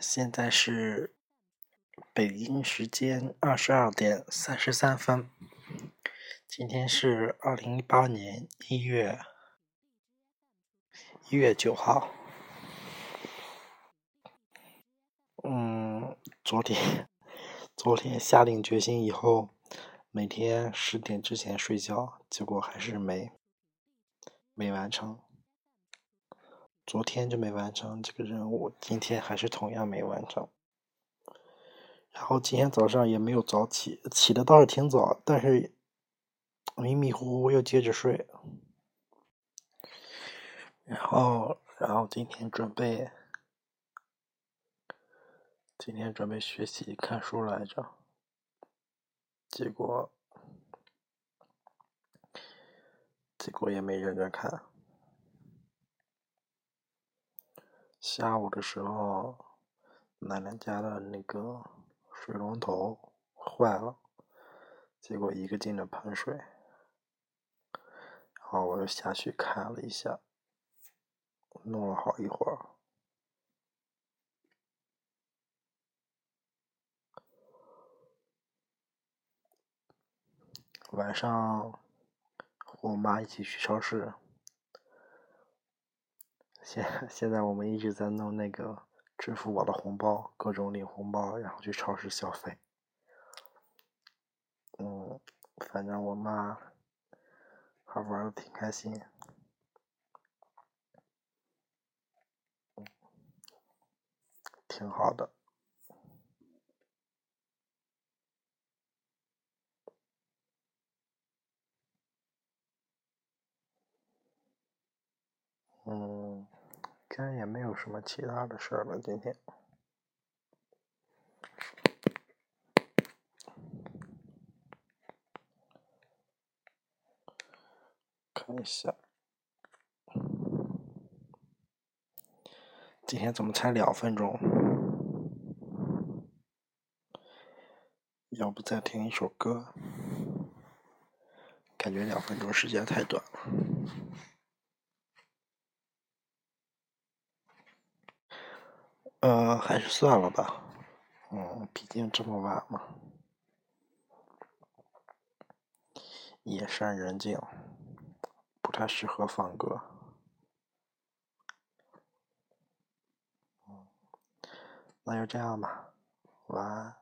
现在是北京时间二十二点三十三分。今天是二零一八年一月一月九号。嗯，昨天昨天下定决心以后，每天十点之前睡觉，结果还是没没完成。昨天就没完成这个任务，今天还是同样没完成。然后今天早上也没有早起，起的倒是挺早，但是迷迷糊糊又接着睡。然后，然后今天准备，今天准备学习看书来着，结果，结果也没认真看。下午的时候，奶奶家的那个水龙头坏了，结果一个劲的喷水，然后我又下去看了一下，弄了好一会儿，晚上和我妈一起去超市。现 现在我们一直在弄那个支付宝的红包，各种领红包，然后去超市消费。嗯，反正我妈还玩的挺开心，挺好的。嗯。今天也没有什么其他的事儿了。今天看一下，今天怎么才两分钟？要不再听一首歌？感觉两分钟时间太短了。呃，还是算了吧。嗯，毕竟这么晚嘛。夜深人静，不太适合放歌。那就这样吧，晚安。